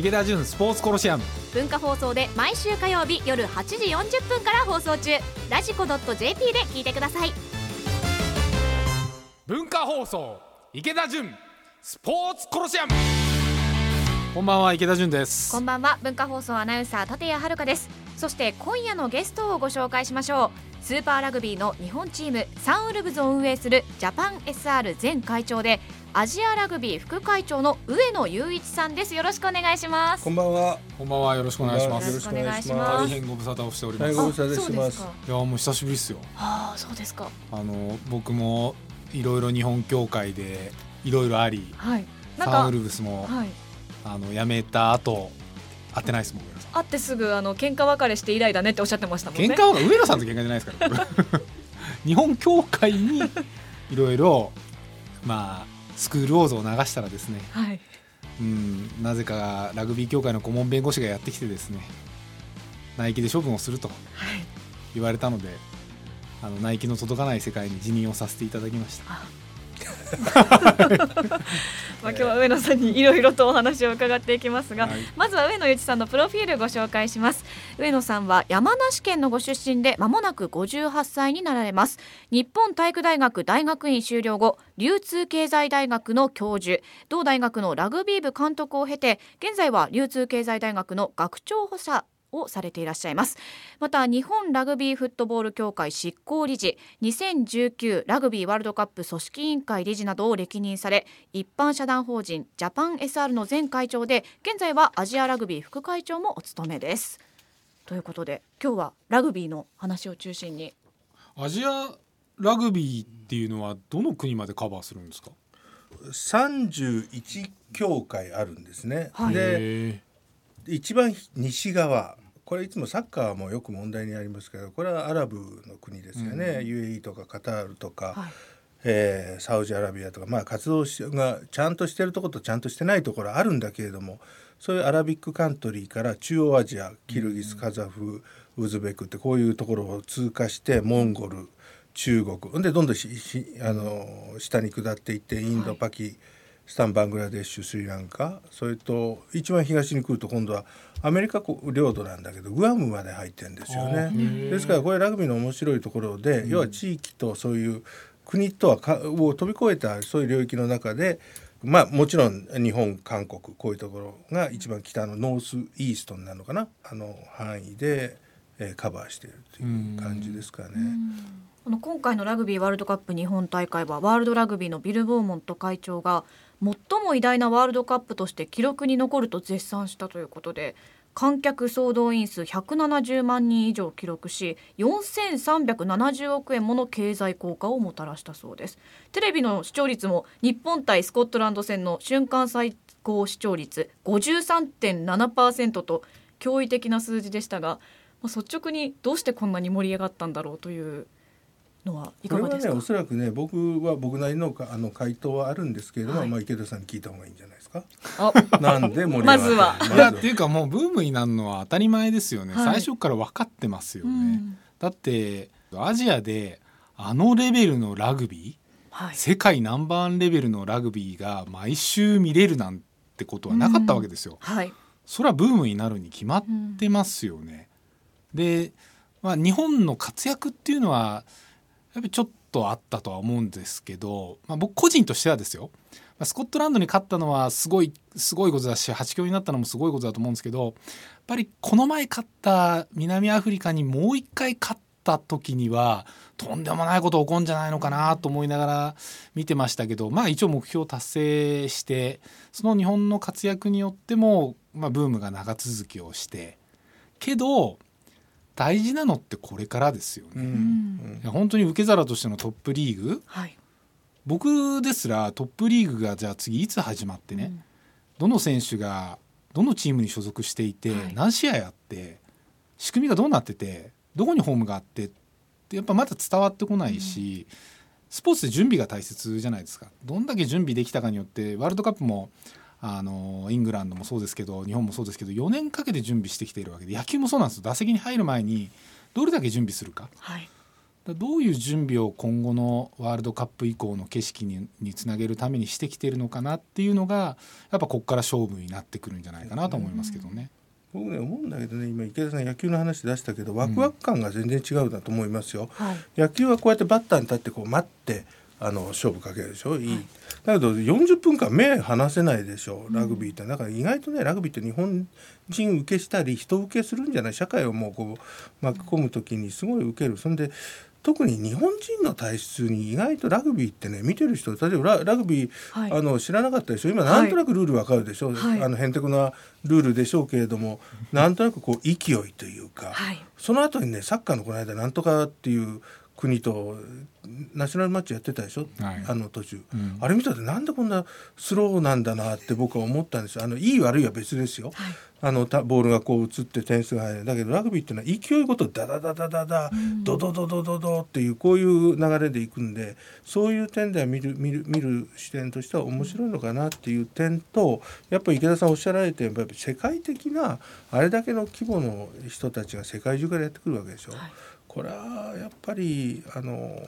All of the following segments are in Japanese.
池田純スポーツコロシアム。文化放送で毎週火曜日夜8時40分から放送中。ラジコ .jp で聞いてください。文化放送池田純スポーツコロシアム。こんばんは池田純です。こんばんは文化放送アナウンサー立谷遥です。そして今夜のゲストをご紹介しましょう。スーパーラグビーの日本チームサンウルブズを運営するジャパン SR 前会長でアジアラグビー副会長の上野雄一さんです。よろしくお願いします。こんばんは。こんばんは。よろしくお願いしまよろすしくお願いします。大変ご無沙汰をしております、はいご無沙汰してますあそうですか。いやもう久しぶりですよ。ああそうですか。あの僕もいろいろ日本協会でいろいろありはい。サンウルブスもはい。あの辞めた後会ってないですもん会ってすぐあの喧嘩別れして以来だねっておっしゃってましたもんね。喧嘩は上野さんと喧嘩じゃないですから 日本協会にいろいろまあスクールウォーズを流したらですねはい。うんなぜかラグビー協会の顧問弁護士がやってきてですねナイキで処分をするとはい。言われたのであのナイキの届かない世界に辞任をさせていただきましたまあ今日は上野さんにいろいろとお話を伺っていきますが、はい。まずは上野由一さんのプロフィールご紹介します。上野さんは山梨県のご出身で間もなく58歳になられます。日本体育大学大学院修了後流通経済大学の教授。同大学のラグビー部監督を経て現在は流通経済大学の学長補佐をされていらっしゃいますまた日本ラグビーフットボール協会執行理事2019ラグビーワールドカップ組織委員会理事などを歴任され一般社団法人ジャパン SR の前会長で現在はアジアラグビー副会長もお務めですということで今日はラグビーの話を中心にアジアラグビーっていうのはどの国までカバーするんですか、三十一協会あるんですね。はいで、へ一番西側。これいつもサッカーもよく問題にありますけどこれはアラブの国ですよね、UAE とかカタールとか、はい。えーサウジアラビアとか、まあ、活動しがちゃんとしてるところとちゃんとしてないところあるんだけれどもそういうアラビックカントリーから中央アジアキルギスカザフウズベクってこういうところを通過してモンゴル中国でどんどんあの下に下っていってインド、はい。パキスタンバングラデシュスリランカ。それと一番東に来ると今度はアメリカ領土なんだけどグアムまで入ってるんですよね。ですからこれラグビーの面白いところで、要は地域とそういう国とはかを飛び越えたそういう領域の中でまあもちろん日本韓国こういうところが一番北のノースイーストになるのかな。あの範囲で、えーカバーしているという感じですかね。あの今回のラグビーワールドカップ日本大会はワールドラグビーのビル・ボーモント会長が最も偉大なワールドカップとして記録に残ると絶賛したということで観客総動員数170万人以上記録し4370億円もの経済効果をもたらしたそうです。テレビの視聴率も日本対スコットランド戦の瞬間最高視聴率53.7%と驚異的な数字でしたが、率直にどうしてこんなに盛り上がったんだろうというのはいこれはかがですか？ねおそらくね僕は僕なりのかあの回答はあるんですけれども、はい。まあ池田さんに聞いた方がいいんじゃないですか？あなんで盛り上がまずは。ーいやっていうかもうブームになるのは当たり前ですよね、はい。最初から分かってますよね、うん。だってアジアであのレベルのラグビーはい。世界ナンバーワンレベルのラグビーが毎週見れるなんてことはなかったわけですよ。はい。それはブームになるに決まってますよね。で、まあ、日本の活躍っていうのはやっぱちょっとあったとは思うんですけど、まあ、僕個人としてはですよ、スコットランドに勝ったのはすごいすごいことだし8強になったのもすごいことだと思うんですけどやっぱりこの前勝った南アフリカにもう一回勝った時にはとんでもないこと起こるんじゃないのかなと思いながら見てましたけどまあ一応目標達成してその日本の活躍によっても、まあ、ブームが長続きをしてけど大事なのってこれからですよね。うん。本当に受け皿としてのトップリーグ。はい。僕ですらトップリーグがじゃあ次いつ始まってね、どの選手がどのチームに所属していて、はい。何試合あって仕組みがどうなっててどこにホームがあってってやっぱまだ伝わってこないし、スポーツで準備が大切じゃないですか。どんだけ準備できたかによってワールドカップもあのイングランドもそうですけど日本もそうですけど4年かけて準備してきているわけで野球もそうなんですよ。打席に入る前にどれだけ準備するか。はい。どういう準備を今後のワールドカップ以降の景色ににつなげるためにしてきてるのかなっていうのがやっぱここから勝負になってくるんじゃないかなと思いますけどね。僕ね思うんだけどね今池田さん野球の話出したけどワクワク感が全然違うだと思いますよ。はい。野球はこうやってバッターに立ってこう待ってあの勝負かけるでしょ？いい、だけど40分間目離せないでしょ？ラグビーって。だから意外とねラグビーって日本人受けしたり人受けするんじゃない？社会をもうこう巻き込む時にすごい受ける。そんで特に日本人の体質に意外とラグビーってね見てる人例えばララグビー、はい。あの知らなかったでしょ？今はい。なんとなくルールわかるでしょ、はい。あのへんてこなルールでしょうけれどもなんとなくこう勢いというか、はい。その後にねサッカーのこの間なんとかっていう国とナショナルマッチやってたでしょ、はい。あの途中、うん。あれ見たってなんでこんなスローなんだなって僕は思ったんですよ。あのいい悪いは別ですよ、はい。あのたボールがこう移って点数が入る。だけどラグビーっていうのは勢いごとダダダダダダドドドドドドっていうこういう流れでいくんでそういう点では見る見る見る視点としては面白いのかなっていう点とやっぱり池田さんおっしゃられてやっぱり世界的なあれだけの規模の人たちが世界中からやってくるわけでしょ。はいこれはやっぱりあの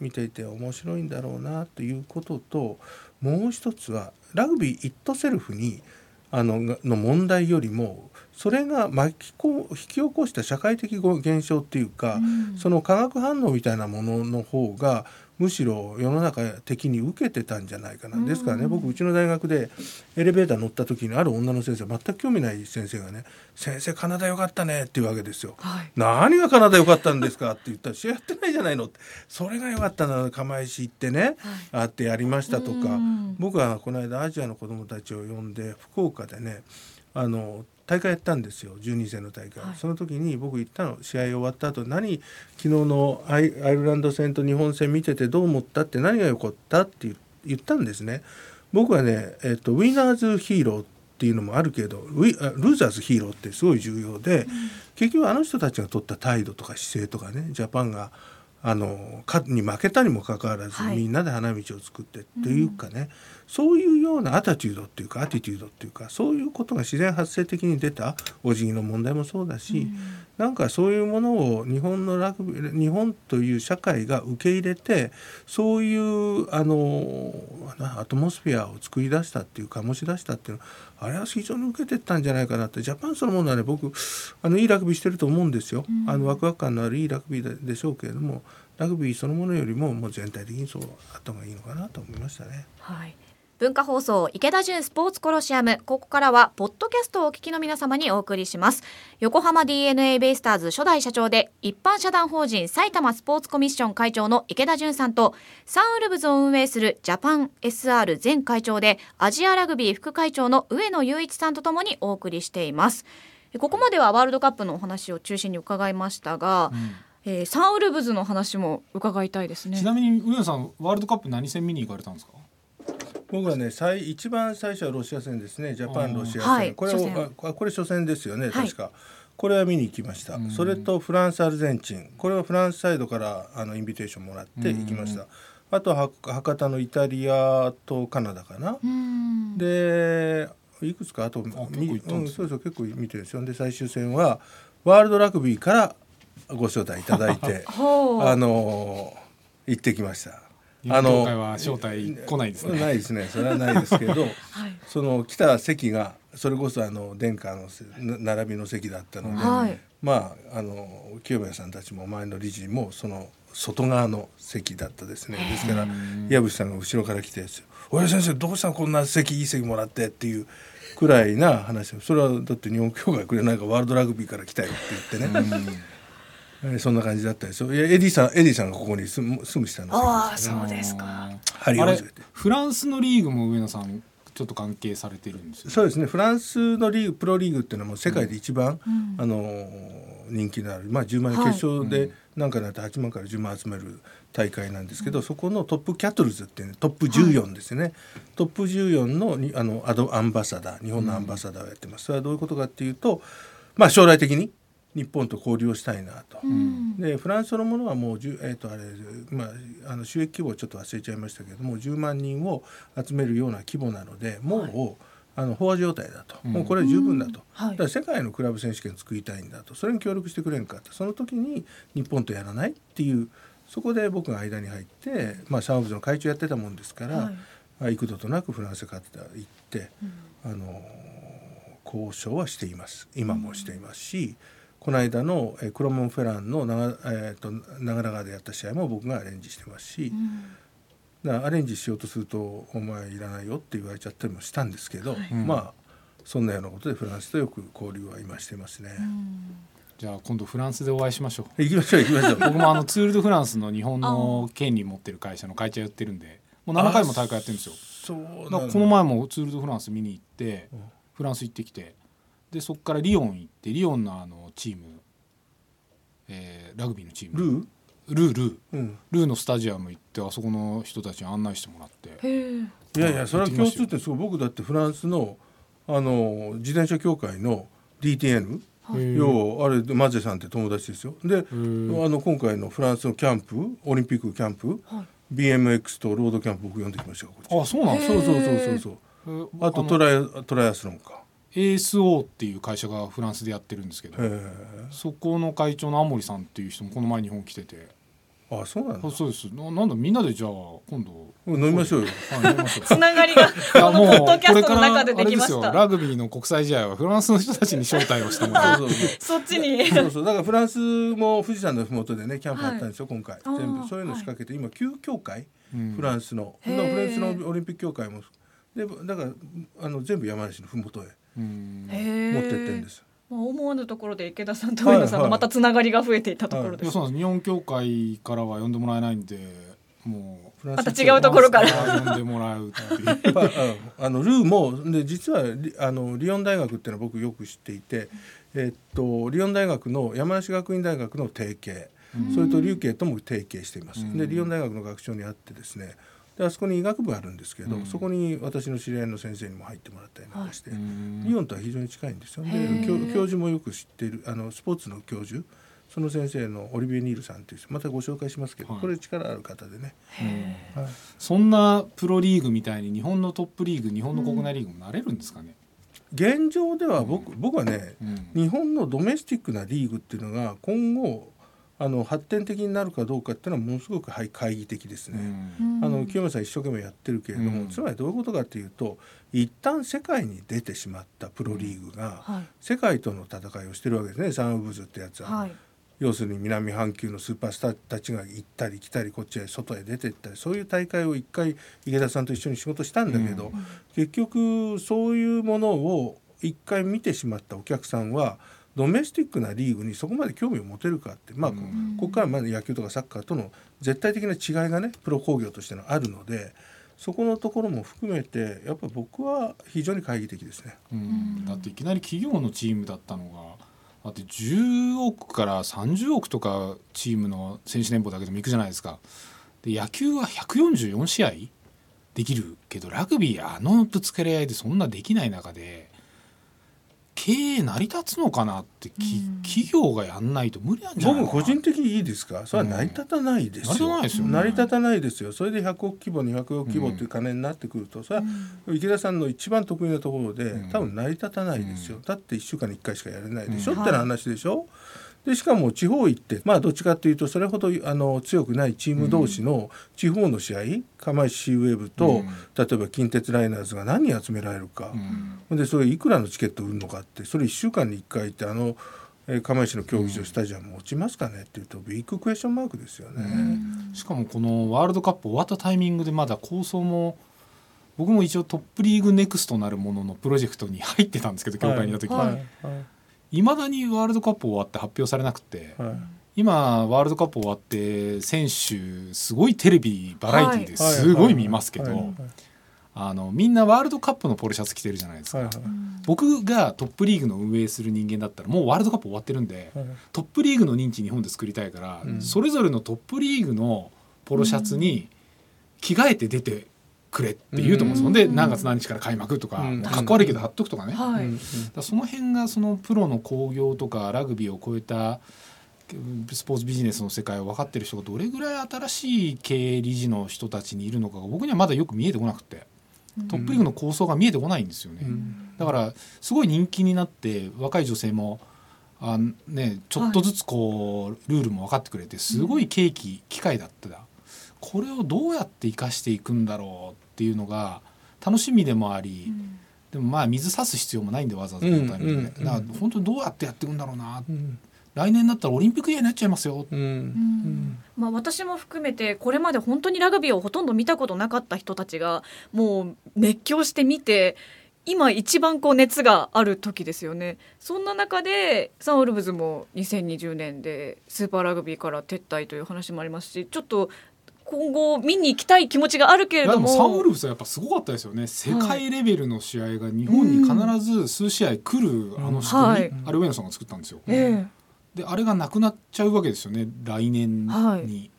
見ていて面白いんだろうなということともう一つはラグビーイットセルフにあのがの問題よりもそれが巻きこ引き起こした社会的現象っていうか、うん。その化学反応みたいなものの方がむしろ世の中的に受けてたんじゃないかな、うん。ですからね僕うちの大学でエレベーター乗った時にある女の先生全く興味ない先生がね「先生カナダよかったね」っていうわけですよ。はい。何がカナダ良かったんですかって言ったら「試合やってないじゃないの」って。それが良かったな釜石行ってね、あってやりましたとか。うん。僕はこの間アジアの子どもたちを呼んで福岡でねあの大会やったんですよ12戦の大会、はい。その時に僕行ったの試合終わった後何昨日のアイアイルランド戦と日本戦見ててどう思ったって何が良かったって言言ったんですね。僕はね、えっとウィナーズヒーローっていうのもあるけどウィあルーザーズヒーローってすごい重要で、結局あの人たちが取った態度とか姿勢とかねジャパンがあのかに負けたにもかかわらず、はい。みんなで花道を作ってっていうかね、そういうようなアタチュードっていうかアティテュードっていうかそういうことが自然発生的に出たお辞儀の問題もそうだし、なんかそういうものを日本のラグビー日本という社会が受け入れてそういうあのなアトモスフェアを作り出したっていうか醸し出したっていうのあれは非常に受けてったんじゃないかなってジャパンそのものはね僕あのいいラグビーしてると思うんですよ、あのワクワク感のあるいいラグビーででしょうけれどもラグビーそのものよりももう全体的にそうあった方がいいのかなと思いましたね。はい。文化放送池田純スポーツコロシアム。ここからはポッドキャストをお聞きの皆様にお送りします。横浜 DNA ベイスターズ初代社長で一般社団法人埼玉スポーツコミッション会長の池田純さんとサンウルブズを運営するジャパン SR 前会長でアジアラグビー副会長の上野雄一さんとともにお送りしています。ここまではワールドカップのお話を中心に伺いましたが、えーサンウルブズの話も伺いたいですね。ちなみに上野さんワールドカップ何戦見に行かれたんですか？僕はね最一番最初はロシア戦ですね。ジャパンロシア戦、はい。これ初戦。をあこれ初戦ですよねはい。確か、これは見に行きました、それとフランスアルゼンチン。これはフランスサイドからあのインビテーションもらって行きました、あとは博多のイタリアとカナダかな、うん。でいくつかあと結構み行ったんですね。うんそうそう結構見てるんですよ。で最終戦はワールドラグビーからご招待いただいて あの行ってきました。今回は招待来ないですね。ないですね。それはないですけど はい。その来た席がそれこそあの殿下の並びの席だったので、はい。まああの清宮さんたちも前の理事もその外側の席だったですね。ですから矢渕さんが後ろから来て「親先生どうしたの？こんな席いい席もらって」っていうくらいな話。それはだって日本協会くれないからワールドラグビーから来たよって言ってね、えーそんな感じだったですよ。いやエディさんエディさんがここに住む住む下のああ席ですねそうですか。あれ針を始めて。フランスのリーグも上野さんちょっと関係されてるんですよそうですね。フランスのリーグプロリーグっていうのはもう世界で一番、うん。あの人気のある、まあ、10万円はい。決勝で何かなって8万から10万集める大会なんですけど、そこのトップキャトルズっていうねトップ14ですね、トップ14のにあのアドアンバサダー日本のアンバサダーをやってます、それはどういうことかっていうと、まあ、将来的に日本と交流をしたいなと。うん。でフランスそのものはもう10、えーとあれまあ、あの収益規模をちょっと忘れちゃいましたけども10万人を集めるような規模なのでもう、あの飽和状態だと、もうこれは十分だと、はい。だから世界のクラブ選手権作りたいんだと。それに協力してくれんかとその時に日本とやらないっていうそこで僕が間に入って、まあ、サンオブズの会長やってたもんですから、はい。まあ幾度となくフランスから行って、あの交渉はしています。今もしていますし、この間のえークロモン・フェランの長,、えー、と長良川でやった試合も僕がアレンジしてますし、だからアレンジしようとすると「お前いらないよ」って言われちゃったりもしたんですけど、うん。まあそんなようなことでフランスとよく交流は今してますね。じゃあ今度フランスでお会いしましょう。行きましょう行きましょう。僕もあのツール・ド・フランスの日本の権利持ってる会社の会長やってるんでもう7回も大会やってるんですよ。そうこの前もツール・ド・フランス見に行ってうん。フランス行ってきてでそこからリヨン行ってリヨンのあのチーム、えーラグビーのチーム。ルー、ルールー。うん、ルーのスタジアム行ってあそこの人たちに案内してもらって。い。やいやそれは共行ってすごい僕だってフランスのあの自転車協会の DTN 要はあれマゼさんって友達ですよ。でー。あの今回のフランスのキャンプオリンピックキャンプ、はい。BMX とロードキャンプ僕呼んできましたあそうなんそうそうそうそうそう。えー。あとのトライトライアスロンか ASO っていう会社がフランスでやってるんですけどそこの会長の天森さんっていう人もこの前日本来てて。あそうなんそうです。ななんだみんなでじゃあ今度。飲みましょうよ。はい飲みましょう。つながりがこのポッドキャストの中でですよできました。ラグビーの国際試合はフランスの人たちに招待をしてもらう。そうそうそっちに。そうそう。だからフランスも富士山のふもとでねキャンプあったんですよ、今回。あー全部そういうの仕掛けて、今旧協会、うん。フランスの。フランスのオリンピック協会も。でだからあの全部山梨のふもとへ持ってってんです、まあ思わぬところで池田さんと上野さんのまたつながりが増えていったところです。い。やそうなんです。日本協会からは呼んでもらえないんでもうフランスまた違うところから。呼んでもらうっていう。まあああのルーもで実はリあのリヨン大学っていうのは僕よく知っていて、えっとリヨン大学の山梨学院大学の提携、それと琉球とも提携しています。うんでリヨン大学の学長に会ってですねであそこに医学部あるんですけど、うん。そこに私の知り合いの先生にも入ってもらったりなんかして、うん。リヨンとは非常に近いんですよ。でへー。教教授もよく知っているあのスポーツの教授その先生のオリビエ・ニールさんっていう人またご紹介しますけど、はい。これ力ある方でね、はい。そんなプロリーグみたいに日本のトップリーグ日本の国内リーグもなれるんですかね、現状では僕,、僕はねうん。日本のドメスティックなリーグっていうのが今後あの発展的になるかどうかっていうのはものすごくはい懐疑的ですね。あの清宮さん一生懸命やってるけれども、うん。つまりどういうことかっていうと一旦世界に出てしまったプロリーグがはい。世界との戦いをしてるわけですね。サンウブズってやつは、はい。要するに南半球のスーパースターたちが行ったり来たりこっちへ外へ出てったりそういう大会を一回池田さんと一緒に仕事したんだけど、うん。結局そういうものを一回見てしまったお客さんはドメスティックなリーグにそこまで興味を持てるかってまあ、こうん。ここからまだ野球とかサッカーとの絶対的な違いがねプロ工業としてのあるのでそこのところも含めてやっぱ僕は非常に懐疑的ですね。うん。だっていきなり企業のチームだったのがだって10億から30億とかチームの選手年俸だけでもいくじゃないですか。で野球は144試合できるけどラグビーあのぶつかり合いでそんなできない中で経営成り立つのかなってき、うん。企業がやんないと無理なんじゃない僕個人的にいいですか？それは成り立たないですよ、うん成り立たないですよね。成り立たないですよ。それで100億規模200億規模っていう金になってくると、それは池田さんの一番得意なところで、うん。多分成り立たないですよ、だって1週間に1回しかやれないでしょ、うん。ってな話でしょ？でしかも地方行ってまあどっちかというとそれほどあの強くないチーム同士の地方の試合釜石シーウェーブと、うん。例えば近鉄ライナーズが何人集められるか、うん。でそれいくらのチケット売るのかってそれ1週間に1回ってあの、えー釜石の競技場スタジアム落ちますかねっていうとビッグクエスチョンマークですよね。しかもこのワールドカップ終わったタイミングでまだ構想も僕も一応トップリーグネクストなるもののプロジェクトに入ってたんですけど協会にいた時に、はい。はいいまだにワールドカップ終わって発表されなくて、はい。今ワールドカップ終わって選手すごいテレビバラエティーではい。すごい見ますけど、あのみんなワールドカップのポロシャツ着てるじゃないですか、はい。はい。僕がトップリーグの運営する人間だったらもうワールドカップ終わってるんで、はい。トップリーグの認知日本で作りたいから、うん。それぞれのトップリーグのポロシャツに着替えて出てくれって言うと思うんですよ、うん。で何月何日から開幕とか、うん。かっこ悪いけど貼っとくとかね、はい、うん。だその辺がそのプロの興行とかラグビーを超えたうんスポーツビジネスの世界を分かってる人がどれぐらい新しい経営理事の人たちにいるのかが僕にはまだよく見えてこなくて。トップリーグの構想が見えてこないんですよね。うん。だからすごい人気になって若い女性もあね、ちょっとずつこう、ルールも分かってくれてすごい契機、機会だったこれをどうやって生かしていくんだろうっていうのが楽しみでもあり、うん、でもまあ水差す必要もないんでわざわざのタイミングで、だから本当にどうやってやっていくんだろうな、うん、来年だったらオリンピックイヤーになっちゃいますよ、うん、まあ、私も含めてこれまで本当にラグビーをほとんど見たことなかった人たちがもう熱狂して見て今一番こう熱がある時ですよね。そんな中でサンウルブズも2020年でスーパーラグビーから撤退という話もありますしちょっと今後見に行きたい気持ちがあるけれども。サンウルブスはやっぱすごかったですよね。世界レベルの試合が日本に必ず数試合来る、あの仕組み、はい、あれ上野さんが作ったんですよ、えー、であれがなくなっちゃうわけですよね。来年に、はい、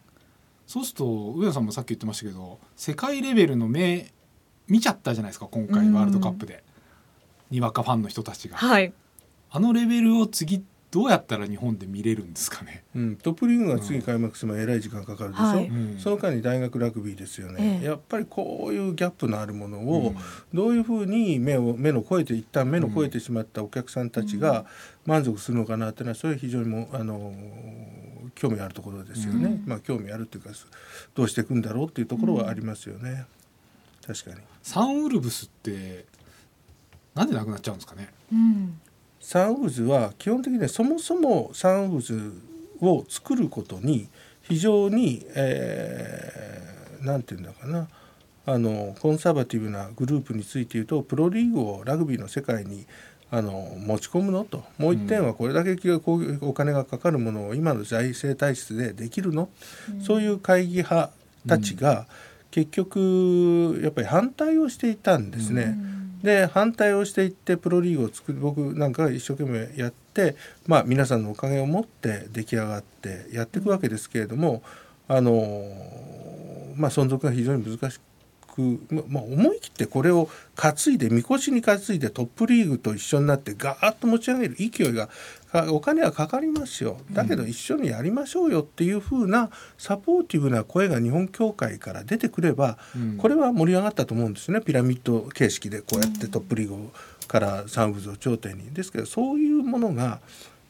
そうすると上野さんもさっき言ってましたけど世界レベルの目見ちゃったじゃないですか今回ワールドカップで、にわかファンの人たちが、はい、あのレベルを次どうやったら日本で見れるんですかね、うん、トップリーグが次開幕するまでえらい時間かかるでしょ、はい、その間に大学ラグビーですよね、ええ、やっぱりこういうギャップのあるものをどういうふうに目を目の超えて一旦目の超えてしまったお客さんたちが満足するのかなっていうのはそれは非常にもあの興味あるところですよね、うん、まあ興味あるっていうかどうしていくんだろうっていうところはありますよね、うん、確かに。サンウルブスってなんでなくなっちゃうんですかね、うんサンウズは基本的にそもそもサンウズを作ることに非常に、えー、なんて言うんだかな。あのコンサバティブなグループについて言うとプロリーグをラグビーの世界にあの持ち込むのと。もう一点はこれだけお金がかかるものを今の財政体質でできるの、うん、そういう会議派たちが結局やっぱり反対をしていたんですね。うんで反対をしていってプロリーグを作る僕なんかが一生懸命やって、まあ、皆さんのおかげを持って出来上がってやっていくわけですけれどもあの、まあ、存続が非常に難しく、まあ、思い切ってこれを担いでみこしに担いでトップリーグと一緒になってガーッと持ち上げる勢いがお金はかかりますよ。だけど一緒にやりましょうよっていうふうなサポーティブな声が日本協会から出てくれば、これは盛り上がったと思うんですね。ピラミッド形式でこうやってトップリーグから三部を頂点に。ですけどそういうものが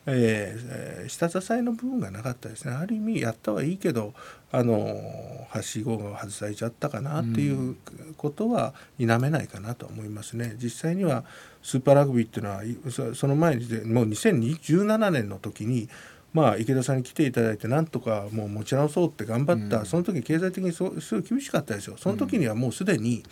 えー、下支えの部分がなかったですね。ある意味やったはいいけどあのはしごが外されちゃったかなっていうことは否めないかなと思いますね。実際にはスーパーラグビーっていうのはその前にもう2017年の時にまあ、池田さんに来ていただいてなんとかもう持ち直そうって頑張った、うん、その時経済的にすごい厳しかったですよ。その時にはもうすでに、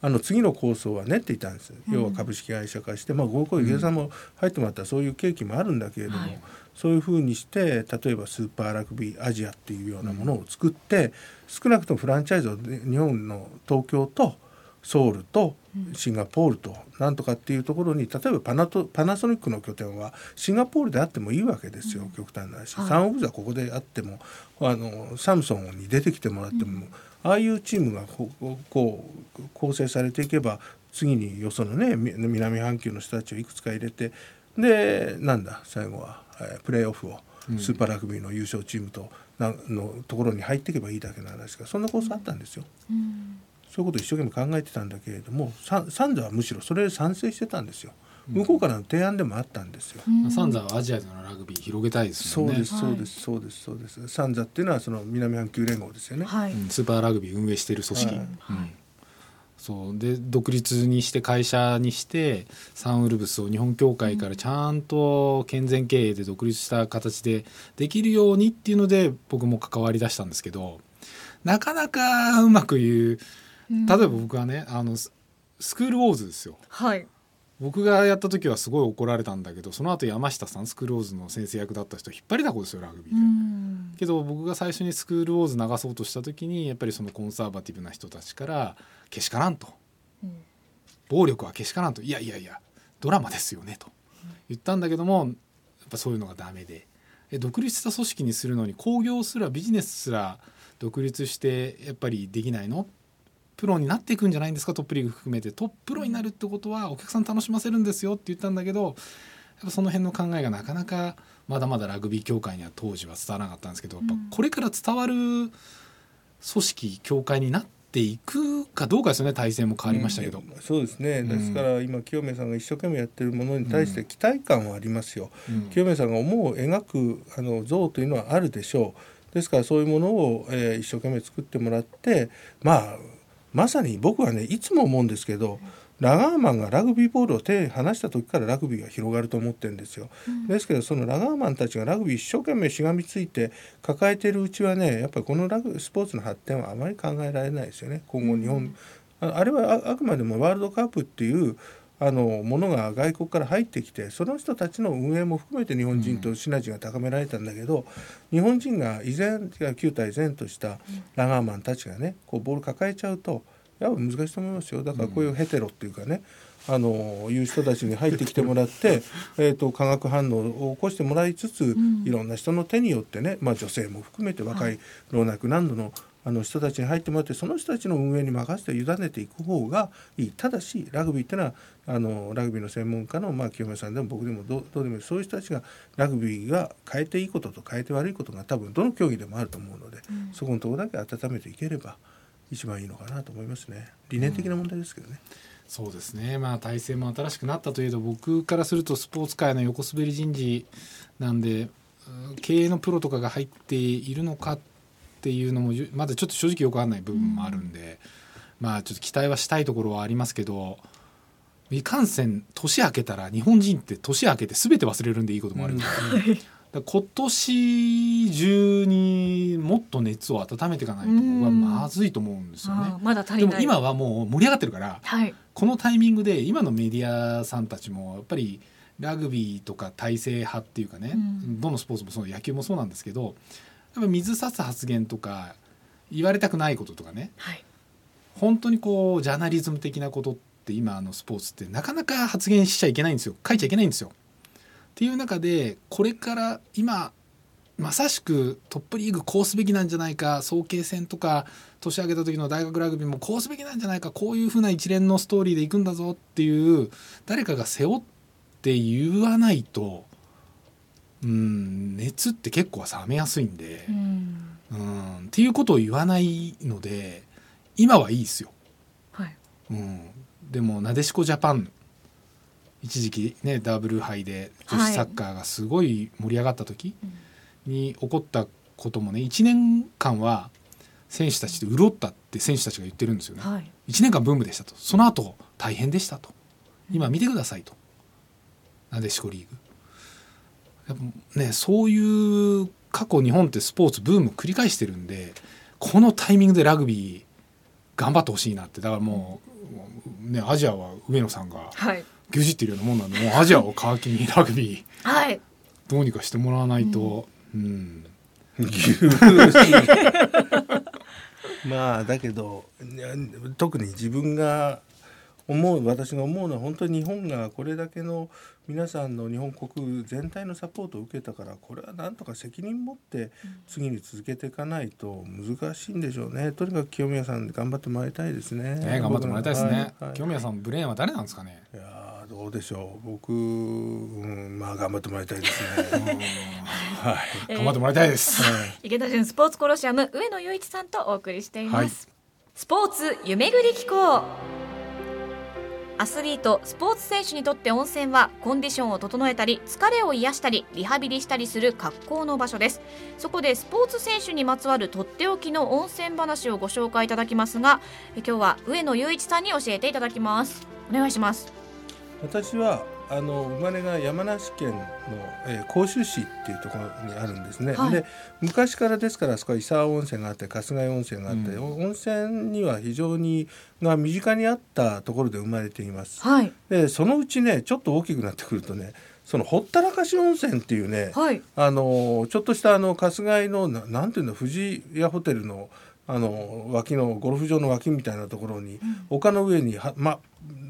あの次の構想は練っていたんです、要は株式会社化して、まあ、合コン池田さんも入ってもらったらそういう契機もあるんだけれども、はい、そういうふうにして例えばスーパーラグビーアジアっていうようなものを作って、少なくともフランチャイズを日本の東京とソウルとシンガポールとなんとかっていうところに例えばパナトパナソニックの拠点はシンガポールであってもいいわけですよ、極端な話、はい、サンオブザここであってもあのサムソンに出てきてもらっても、うん、ああいうチームがこう構成されていけば次によそのね南半球の人たちをいくつか入れてでなんだ最後は、えー、プレーオフをスーパーラグビーの優勝チームとなのところに入っていけばいいだけの話がそんなコースあったんですよ。うんそういうことを一生懸命考えてたんだけれどもサンザはむしろそれで賛成してたんですよ。向こうからの提案でもあったんですよ。サンザはアジアでのラグビー広げたいですね。そうですそうですそうですそうです。サンザっていうのはその南半球連合ですよね。はい、スーパーラグビー運営している組織。はい、うんそうで独立にして会社にしてサンウルブスを日本協会からちゃんと健全経営で独立した形でできるようにっていうので僕も関わりだしたんですけどなかなかうまく言う例えば僕はねあのスクールウォーズですよ。はい僕がやった時はすごい怒られたんだけどその後山下さんスクールウォーズの先生役だった人引っ張りだこですよラグビーで。けど僕が最初にスクールウォーズ流そうとした時にやっぱりそのコンサバティブな人たちからけしからんと、うん、暴力はけしからんと。いやいやいやドラマですよねと。言ったんだけどもやっぱそういうのがダメで。え独立した組織にするのに興行すらビジネスすら独立してやっぱりできないの？プロになっていくんじゃないんですか？トップリーグ含めて。トッププロになるってことはお客さん楽しませるんですよって言ったんだけどやっぱその辺の考えがなかなかまだまだラグビー協会には当時は伝わらなかったんですけどやっぱこれから伝わる組織協会になってていくかどうかですよね。体制も変わりましたけど、うん、そうですね。ですから今清宮さんが一生懸命やってるものに対して期待感はありますよ、うん、清宮さんが思う描くあの像というのはあるでしょう。ですからそういうものを、えー、一生懸命作ってもらってまあまさに僕はねいつも思うんですけど、ラガーマンがラグビーボールを手に離した時からラグビーが広がると思ってるんですよ、うん、ですけどそのラガーマンたちがラグビー一生懸命しがみついて抱えてるうちはねやっぱりこのラグスポーツの発展はあまり考えられないですよね。今後日本、うん、あれはあくまでもワールドカップっていうあのものが外国から入ってきてその人たちの運営も含めて日本人とシナジーが高められたんだけど、うん、日本人が依然9体前としたラガーマンたちがねこうボール抱えちゃうとやっぱ難しいと思いますよ。だからこういうヘテロっていうかね、あのいう人たちに入ってきてもらってえと化学反応を起こしてもらいつつ、うん、いろんな人の手によってね、まあ、女性も含めて若い。老若男女のあの人たちに入ってもらってその人たちの運営に任せて委ねていく方がいい。ただしラグビーっていうのはあのラグビーの専門家の、まあ、清宮さんでも僕でもどうでもいい。そういう人たちがラグビーが変えていいことと変えて悪いことが多分どの競技でもあると思うので、うん、そこのところだけ温めていければ一番いいのかなと思いますね。理念的な問題ですけどね。うん。そうですね。まあ体制も新しくなったといえど僕からするとスポーツ界の横滑り人事なんで経営のプロとかが入っているのかっていうのもまだちょっと正直よくわかんない部分もあるんで、うん、まあちょっと期待はしたいところはありますけどいかんせん年明けたら日本人って年明けて全て忘れるんでいいこともある。ん。ですね。うん今年中にもっと熱を温めていかないと僕はまずいと思うんですよね。まだ足りない。でも今はもう盛り上がってるから、はい、このタイミングで今のメディアさんたちもやっぱりラグビーとか体制派っていうかね、うん、どのスポーツもそう野球もそうなんですけどやっぱ水差す発言とか言われたくないこととかね、はい、本当にこうジャーナリズム的なことって今のスポーツってなかなか発言しちゃいけないんですよ。書いちゃいけないんですよ。っていう中でこれから今まさしくトップリーグこうすべきなんじゃないか早慶戦とか年明けた時の大学ラグビーもこうすべきなんじゃないかこういうふうな一連のストーリーでいくんだぞっていう誰かが背負って言わないとうん熱って結構冷めやすいんで、うん、うんっていうことを言わないので今はいいですよ。はい。うん、でもなでしこジャパン一時期ねダブル杯で女子サッカーがすごい盛り上がった時に起こったこともね1年間は選手たちで潤ったって選手たちが言ってるんですよね。はい、1年間ブームでしたと。その後大変でしたと。今見てくださいと。なでしこリーグ。やっぱねそういう過去日本ってスポーツブーム繰り返してるんでこのタイミングでラグビー頑張ってほしいなって。だからもう、ね、アジアは上野さんが。はい。牛耳ってるようなもんなんでもうアジアを皮切りにラグビー、はい、どうにかしてもらわないと、うん、うん、まあだけど特に自分が思う私が思うのは本当に日本がこれだけの皆さんの日本国全体のサポートを受けたからこれはなんとか責任持って次に続けていかないと難しいんでしょうねとにかく清宮さん頑張ってもらいたいですね。ね頑張ってもらいたいですね。はいはい、清宮さんブレーンは誰なんですかね？いやどうでしょう僕、うん、まあ頑張ってもらいたいですね。はい、頑張ってもらいたいです。はい、池田純スポーツコロシアム上野雄一さんとお送りしています。スポーツ夢ぐり機構。アスリートスポーツ選手にとって温泉はコンディションを整えたり疲れを癒したりリハビリしたりする格好の場所です。そこでスポーツ選手にまつわるとっておきの温泉話をご紹介いただきますが今日は上野雄一さんに教えていただきます。お願いします。私はあの生まれが山梨県の、えー、甲州市っていうところにあるんですね。はい、で昔からですからそこは伊沢温泉があって春日井温泉があって、うん、温泉には非常にが身近にあったところで生まれています。はい、でそのうちねちょっと大きくなってくるとねそのほったらかし温泉っていうね、はい、あのちょっとしたあの春日井のななんていうの富士屋ホテルのあの脇のゴルフ場の脇みたいなところに、うん、丘の上にはま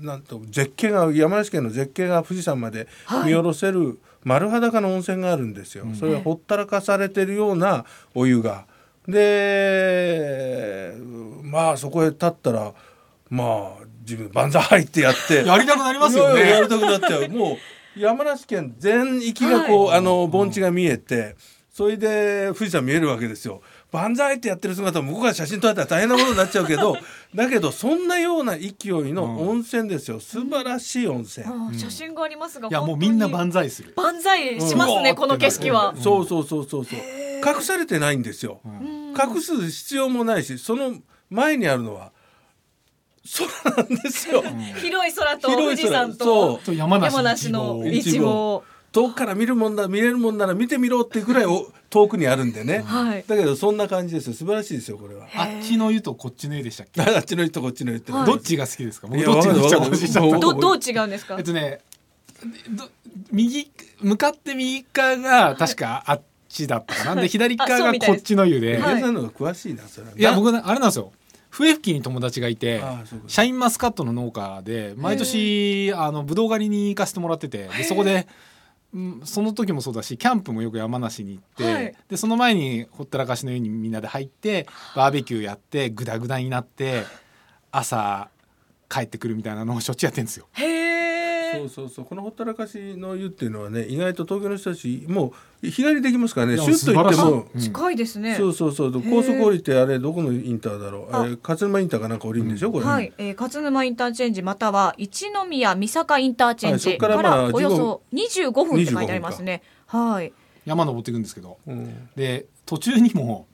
なんと絶景が山梨県の絶景が富士山まで見下ろせる丸裸の温泉があるんですよ。それがほったらかされてるようなお湯が。でまあそこへ立ったらまあ自分万歳ってやって やりたくなりますよね。やりたくなっちゃう。もう山梨県全域がこう、はい、あの盆地が見えて。それで富士山見えるわけですよ。万歳ってやってる姿を向こうから写真撮られたら大変なことになっちゃうけど だけどそんなような勢いの温泉ですよ。素晴らしい温泉。あ写真がありますがいやもうみんな万歳する。万歳しますね、うん。この景色は、そうそうそうそうそう。隠されてないんですよ。隠す必要もないしその前にあるのは空なんですよ。広い空と広い空。富士山そう。とと山梨山梨の一望遠くから見るもんな見れるもんなら見てみろってぐらいお遠くにあるんでね、はい。だけどそんな感じですよ。素晴らしいですよこれは。あっちの湯とこっちの湯でしたっけ？あっちの人こっちの人、はい。どっちが好きですか？僕いやどっちどどう違うんですか？えっとねど右向かって右側が確かあっちだったかな。で左側がこっちの湯で、はい。皆さんの方が詳しいなそれは。いや僕ねあれなんですよ。笛吹に友達がいてシャインマスカットの農家で毎年あのブドウ狩りに行かせてもらっててでそこで、うん、その時もそうだしキャンプもよく山梨に行って、はいでその前にほったらかしの湯にみんなで入ってバーベキューやってグダグダになって朝帰ってくるみたいなのをしょっちゅうやってるんですよ。へえそうそうそう。このほったらかしの湯っていうのはね意外と東京の人たちもう日帰りできますからね。シュッと行っても近いですね。そうそうそう。高速降りてあれどこのインターだろう。あ。れ勝沼インターかなんか降りるんでしょ？これ、はい、えー、勝沼インターチェンジまたは一宮三坂インターチェンジかからおよそ25分。って書いてありますね。はい。山登っていくんですけど。うん、で途中にも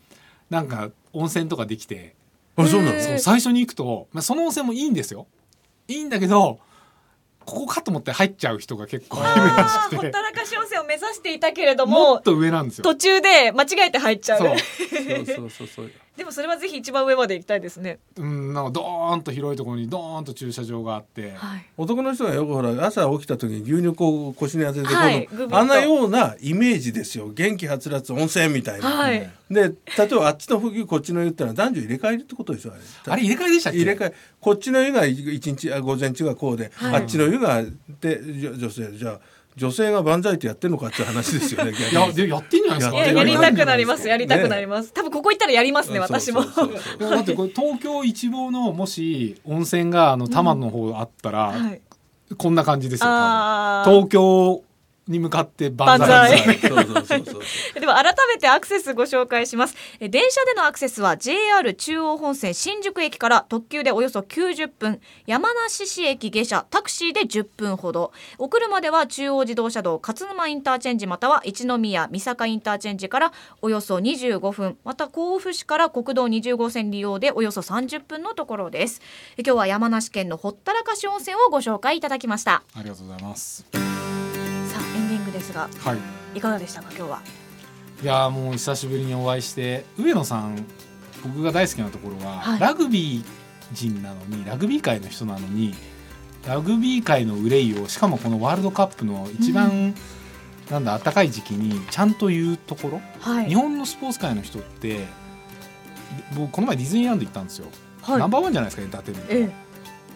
なんか温泉とかできて。あそうなのへー。そう最初に行くと、まあ、その温泉もいいんですよ。いいんだけどここかと思って入っちゃう人が結構いるらあしくあ、ほってたらかし温泉を目指していたけれども、もっと上なんですよ。途中で間違えて入っちゃう。そうそうそうそうでもそれはぜひ一番上まで行きたいですね。うんなんかドーンと広いところにドーンと駐車場があってはい。男の人がよくほら朝起きた時に牛乳こう腰に当ててこはいあんなようなイメージですよ元気はつらつ温泉みたいな、はい。で例えばあっちの冬こっちの湯ってのは男女入れ替えるってことでしょあれ。あれ入れ替えでしたっけ？入れ替え。こっちの湯が一日あ午前中がこうで、はい。あっちの湯がでじょ女性じゃあ女性が万歳ってやってるのかっていう話ですよね 逆いややってんじゃないですかいや、りたくなりまます。やりたくなります。多分ここ行ったらやりますね、私も。だってこれ東京一望のもし温泉があの多摩の方あったら、はい。こんな感じですよ東京に向かって万歳。では改めてアクセスご紹介します。え電車でのアクセスは JR 中央本線新宿駅から特急でおよそ90分、山梨市駅下車、タクシーで10分ほど。お車では中央自動車道勝沼インターチェンジまたは一宮三坂インターチェンジからおよそ25分、また甲府市から国道20号線利用でおよそ30分のところです。え今日は山梨県のほったらかし温泉をご紹介いただきました。ありがとうございますですが、はい。いかがでしたか今日は？いやーもう久しぶりにお会いして上野さん僕が大好きなところは、はい。ラグビー人なのにラグビー界の人なのにラグビー界の憂いをしかもこのワールドカップの一番、なんだ暖かい時期にちゃんと言うところ、はい。日本のスポーツ界の人って僕この前ディズニーランド行ったんですよ、はい。ナンバーワンじゃないですかエンターテインメント。ええ。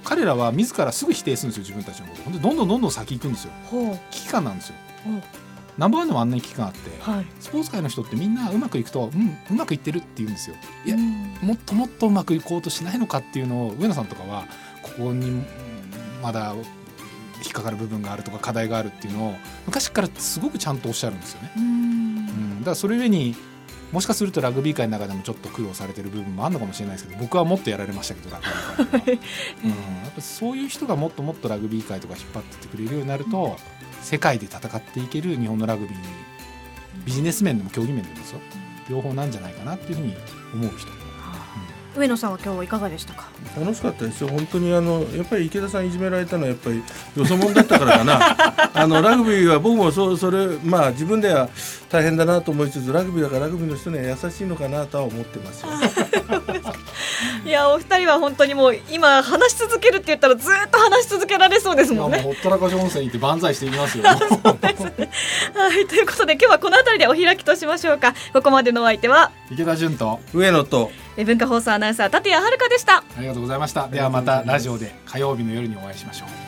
彼らは自らすぐ否定するんですよ自分たちのこと。ほんでどんどんどんどん先行くんですよ。危機感なんですよナンバーワンでもあんなに危機感あって、はい。スポーツ界の人ってみんなうまくいくとうんうまくいってるって言うんですよ。いやうん。もっともっとうまくいこうとしないのかっていうのを上野さんとかはここにうんまだ引っかかる部分があるとか課題があるっていうのを昔からすごくちゃんとおっしゃるんですよね、うん。うん、だからそれゆえにもしかするとラグビー界の中でもちょっと苦労されてる部分もあるのかもしれないですけど僕はもっとやられましたけどラグビー界うん、やっぱそういう人がもっともっとラグビー界とか引っ張ってってくれるようになると世界で戦っていける日本のラグビーにビジネス面でも競技面でもですよ両方なんじゃないかなっていうふうに思う人上野さんは今日はいかがでしたか？楽しかったですよ本当にあのやっぱり池田さんいじめられたのはやっぱりよそ者だったからかな あのラグビーは僕もそうそれまあ自分では大変だなと思いつつラグビーだからラグビーの人には優しいのかなとは思ってますよ いや、お二人は本当にもう今話し続けるって言ったらずっと話し続けられそうですもんね。ほったらかし温泉行って万歳していきますよ はい、ということで今日はこの辺りでお開きとしましょうか。ここまでのお相手は池田純と上野とえ文化放送アナウンサー立谷遥でした。ありがとうございましたではまたラジオで火曜日の夜にお会いしましょう